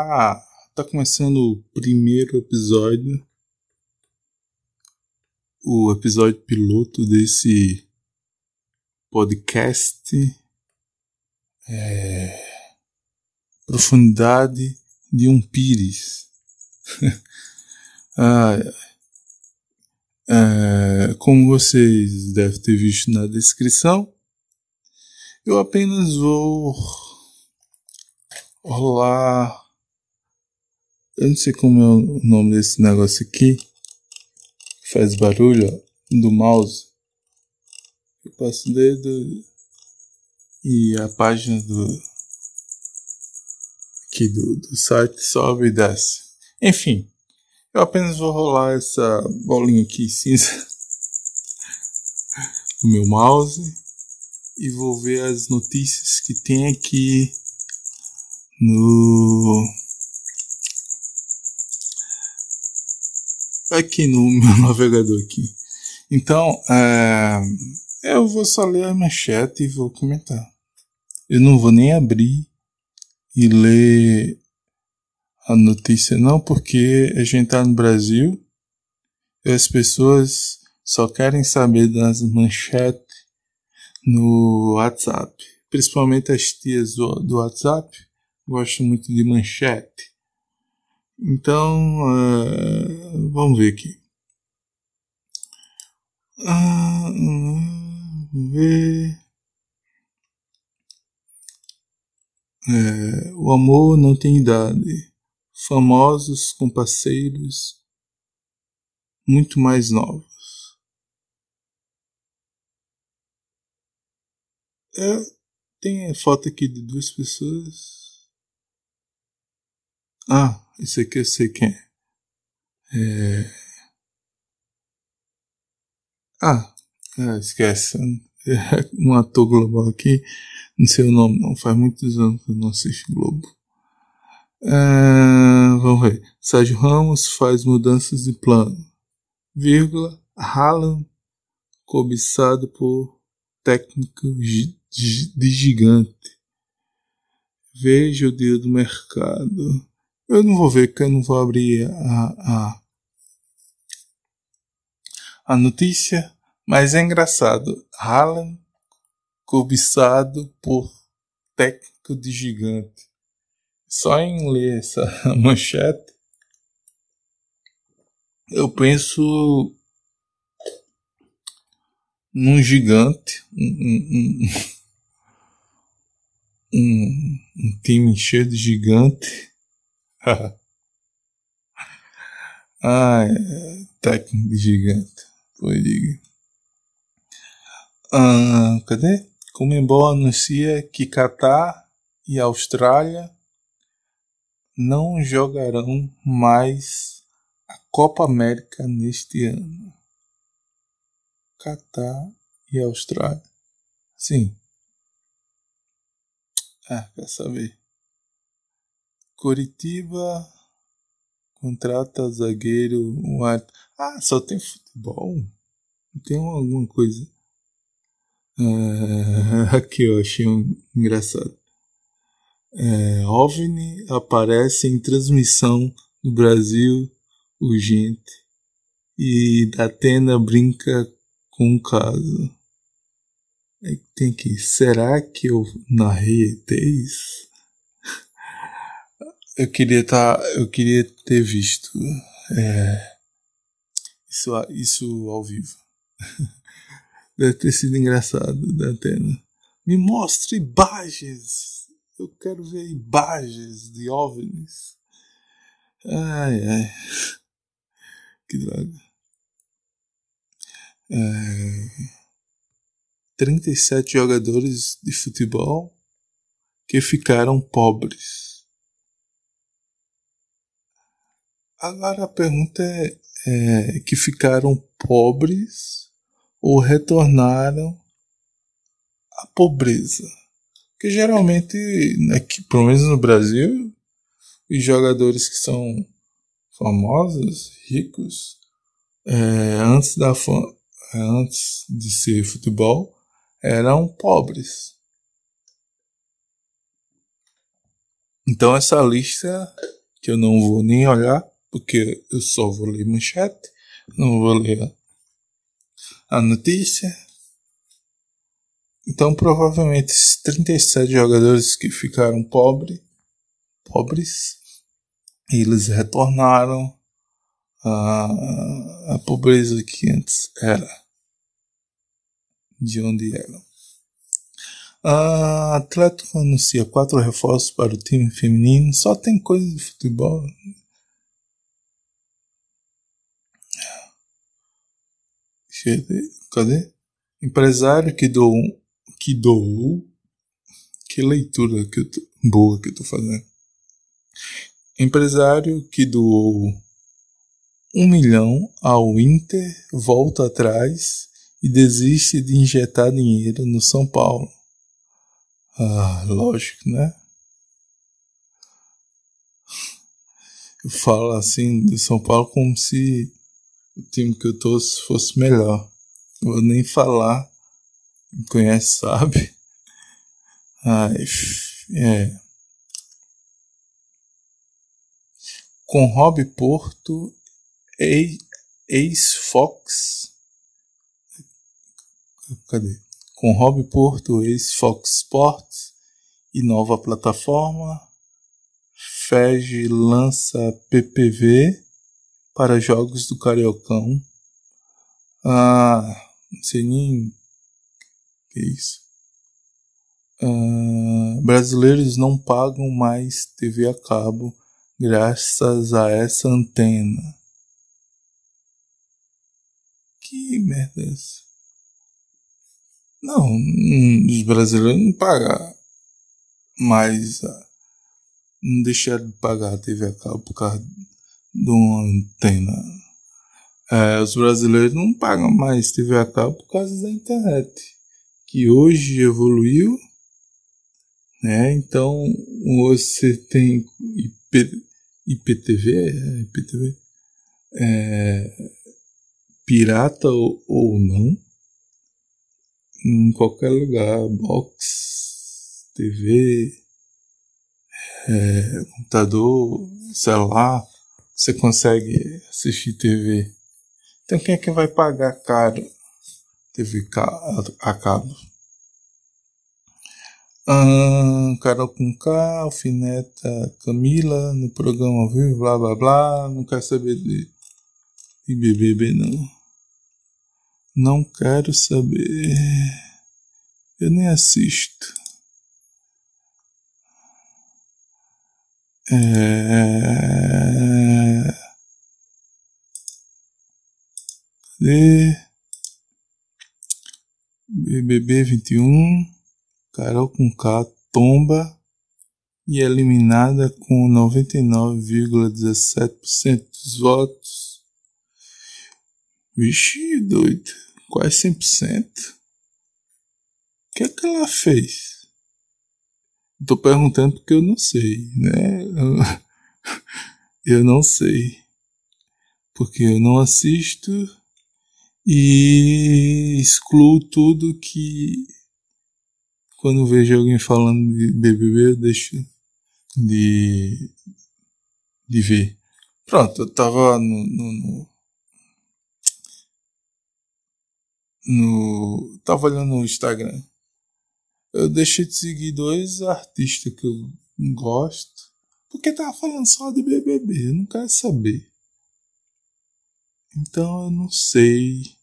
Ah, tá começando o primeiro episódio, o episódio piloto desse podcast. É, profundidade de um pires. ah, é, como vocês devem ter visto na descrição, eu apenas vou rolar. Eu não sei como é o nome desse negócio aqui. Que faz barulho ó, do mouse. Eu passo o dedo e a página do aqui do, do site sobe e desce. Enfim, eu apenas vou rolar essa bolinha aqui cinza no meu mouse e vou ver as notícias que tem aqui no aqui no meu navegador aqui. Então, é, eu vou só ler a manchete e vou comentar. Eu não vou nem abrir e ler a notícia não, porque a gente tá no Brasil e as pessoas só querem saber das manchetes no WhatsApp. Principalmente as tias do, do WhatsApp gostam muito de manchete. Então, uh, vamos ver aqui. Uh, ver. É, o amor não tem idade. Famosos com parceiros muito mais novos. É, tem a foto aqui de duas pessoas. Ah, esse aqui eu sei quem é. é... Ah, ah, esquece. É um ator global aqui. Não sei o nome, não. Faz muitos anos que eu não assisto Globo. É, vamos ver. Sérgio Ramos faz mudanças de plano. Vírgula. Haaland cobiçado por técnico de gigante. Veja o dia do mercado. Eu não vou ver, eu não vou abrir a, a, a notícia, mas é engraçado. Haaland cobiçado por técnico de gigante. Só em ler essa manchete, eu penso num gigante, um, um, um, um time cheio de gigante. Ai, técnico gigante. Foi, diga. Ah, cadê? Comembol anuncia que Catar e Austrália não jogarão mais a Copa América neste ano. Catar e Austrália. Sim. Ah, quer saber? Curitiba contrata zagueiro. Um Ah, só tem futebol? Tem alguma coisa. É, aqui eu achei um engraçado. É, OVNI aparece em transmissão no Brasil urgente e Datena brinca com o caso. É, tem que. Será que eu narrei ETs? Eu queria tá, eu queria ter visto é, isso, isso ao vivo. Deve ter sido engraçado da Atena. Me mostre imagens. Eu quero ver imagens de OVNIs. Ai, ai. Que droga. É... 37 jogadores de futebol que ficaram pobres. Agora a pergunta é, é que ficaram pobres ou retornaram à pobreza. Que geralmente, aqui, pelo menos no Brasil, os jogadores que são famosos, ricos, é, antes, da, antes de ser futebol, eram pobres. Então essa lista que eu não vou nem olhar, porque eu só vou ler manchete, não vou ler a notícia. Então provavelmente esses 37 jogadores que ficaram pobres, pobres, eles retornaram à, à pobreza que antes era, de onde eram. A Atlético anuncia quatro reforços para o time feminino. Só tem coisa de futebol. Cadê? Empresário que doou. Que doou. Que leitura que tô, boa que eu tô fazendo. Empresário que doou um milhão ao Inter volta atrás e desiste de injetar dinheiro no São Paulo. Ah, lógico, né? Eu falo assim do São Paulo como se o time que eu torço fosse melhor. Vou nem falar. Quem conhece sabe. Ai, é. Com Rob Porto, ex-Fox. Cadê? com Rob Porto, ex-Fox Sports e nova plataforma. FEG lança PPV para jogos do Cariocão. Ah, não sei nem que é isso. Ah, brasileiros não pagam mais TV a cabo graças a essa antena. Que merda é essa? Não, os brasileiros não pagam mais. Ah, não deixaram de pagar a TV a cabo por causa de uma antena. É, os brasileiros não pagam mais TV a cabo por causa da internet, que hoje evoluiu, né? Então você tem IP, IPTV, é, IPTV, é, pirata ou, ou não em qualquer lugar, box, TV, é, computador, celular, você consegue assistir TV. Então quem é que vai pagar caro TV a cabo? Ah, Carol com K, Alfineta Camila no programa ao vivo, blá blá blá, não quer saber de, de BBB não. Não quero saber. Eu nem assisto. É... Cadê? BBB 21. Carol com K tomba e é eliminada com 99,17% dos votos. Vixe, doido quase 100%. O que é que ela fez? Estou perguntando porque eu não sei, né? Eu não sei. Porque eu não assisto e excluo tudo que quando vejo alguém falando de BBB eu deixo de, de ver. Pronto, eu tava no, no, no no. Tava olhando no Instagram. Eu deixei de seguir dois artistas que eu gosto. Porque tava falando só de BBB. Eu não quero saber. Então eu não sei.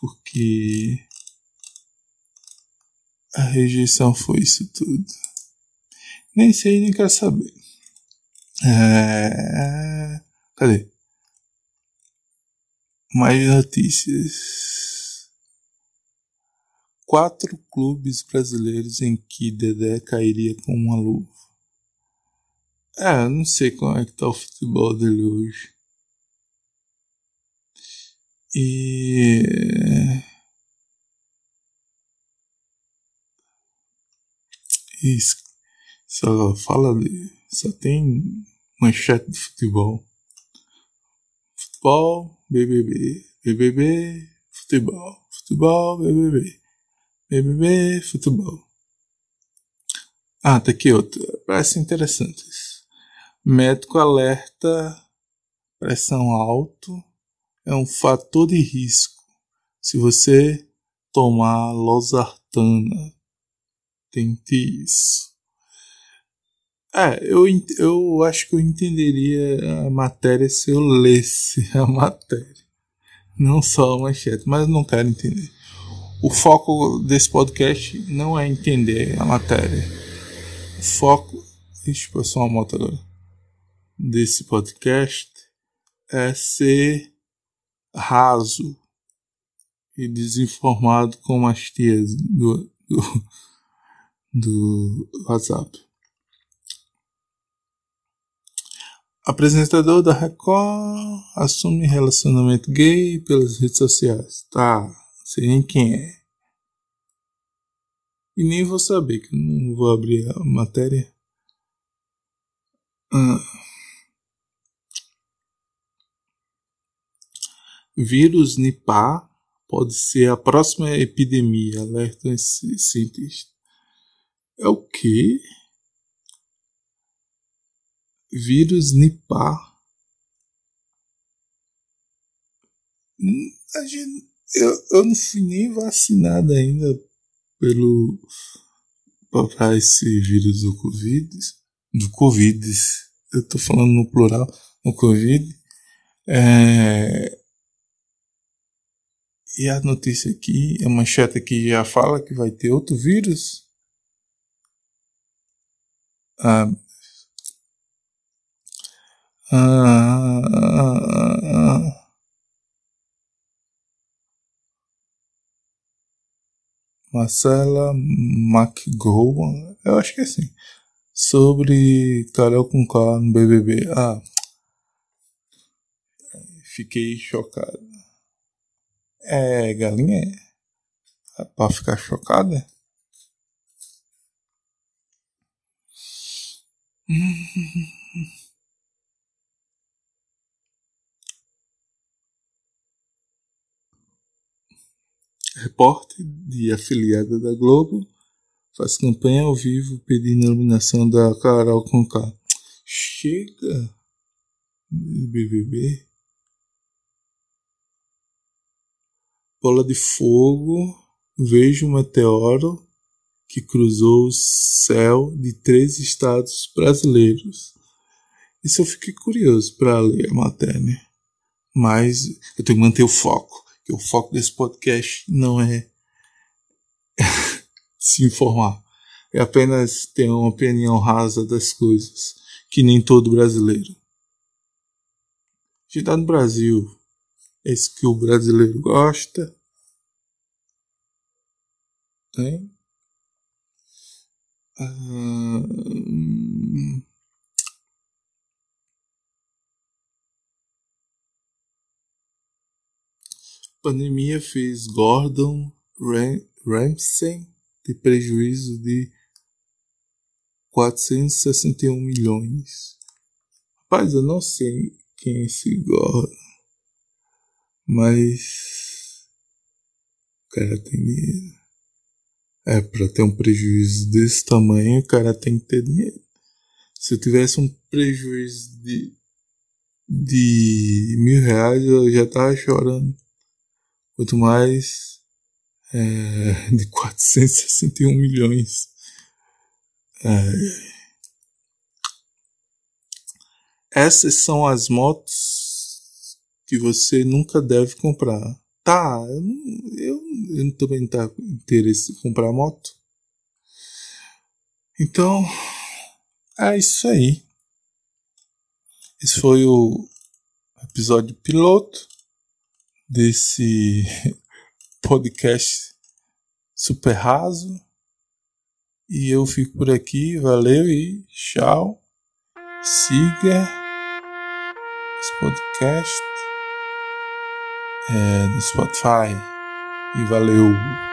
Porque. A rejeição foi isso tudo. Nem sei, nem quero saber. É... Cadê? Mais notícias quatro clubes brasileiros em que Dedé cairia com uma luva. É, não sei como é que tá o futebol dele hoje. E isso só fala de só tem manchete de futebol. Futebol, BBB, BBB, futebol, futebol, BBB. BBB Futebol. Ah, tá aqui outro. Parece interessante. Médico alerta pressão alto é um fator de risco. Se você tomar losartana, tente isso. É, eu, eu acho que eu entenderia a matéria se eu lesse a matéria. Não só a manchete, mas não quero entender. O foco desse podcast não é entender a matéria. O foco. Ixi, passou uma moto agora. Desse podcast é ser raso e desinformado como as tias do, do, do WhatsApp. Apresentador da Record assume relacionamento gay pelas redes sociais. Tá, sei nem quem é. E nem vou saber, que não vou abrir a matéria. Ah. Vírus Nipah pode ser a próxima epidemia, alerta cientista. É o quê? Vírus Nipah. Hum, eu, eu não fui nem vacinado ainda pelo para esse vírus do Covid, do Covid, eu tô falando no plural, no Covid. É, e a notícia aqui, a manchete aqui já fala que vai ter outro vírus. Ah, ah, ah, ah, Marcela McGowan, eu acho que é assim. Sobre Carol com K no BBB. Ah, fiquei chocado. É, galinha é pra ficar chocada. Repórter de afiliada da Globo faz campanha ao vivo pedindo a eliminação da Carol Conká. Chega de BBB. bola de fogo, vejo um meteoro que cruzou o céu de três estados brasileiros. Isso eu fiquei curioso para ler a matéria. Mas eu tenho que manter o foco. Que o foco desse podcast não é se informar. É apenas ter uma opinião rasa das coisas. Que nem todo brasileiro. Gente tá no Brasil. É isso que o brasileiro gosta. Tem. Uh, pandemia fez Gordon Ramsay ter prejuízo de 461 milhões. Rapaz, eu não sei quem é esse Gordon, mas o cara tem dinheiro. É, para ter um prejuízo desse tamanho, o cara tem que ter dinheiro. Se eu tivesse um prejuízo de, de mil reais, eu já tava chorando. Quanto mais é, de 461 milhões. É. Essas são as motos que você nunca deve comprar. Tá, eu, eu também não com interesse em comprar moto. Então, é isso aí. Esse foi o episódio piloto desse podcast super raso. E eu fico por aqui. Valeu e tchau. Siga esse podcast é, no Spotify. E valeu!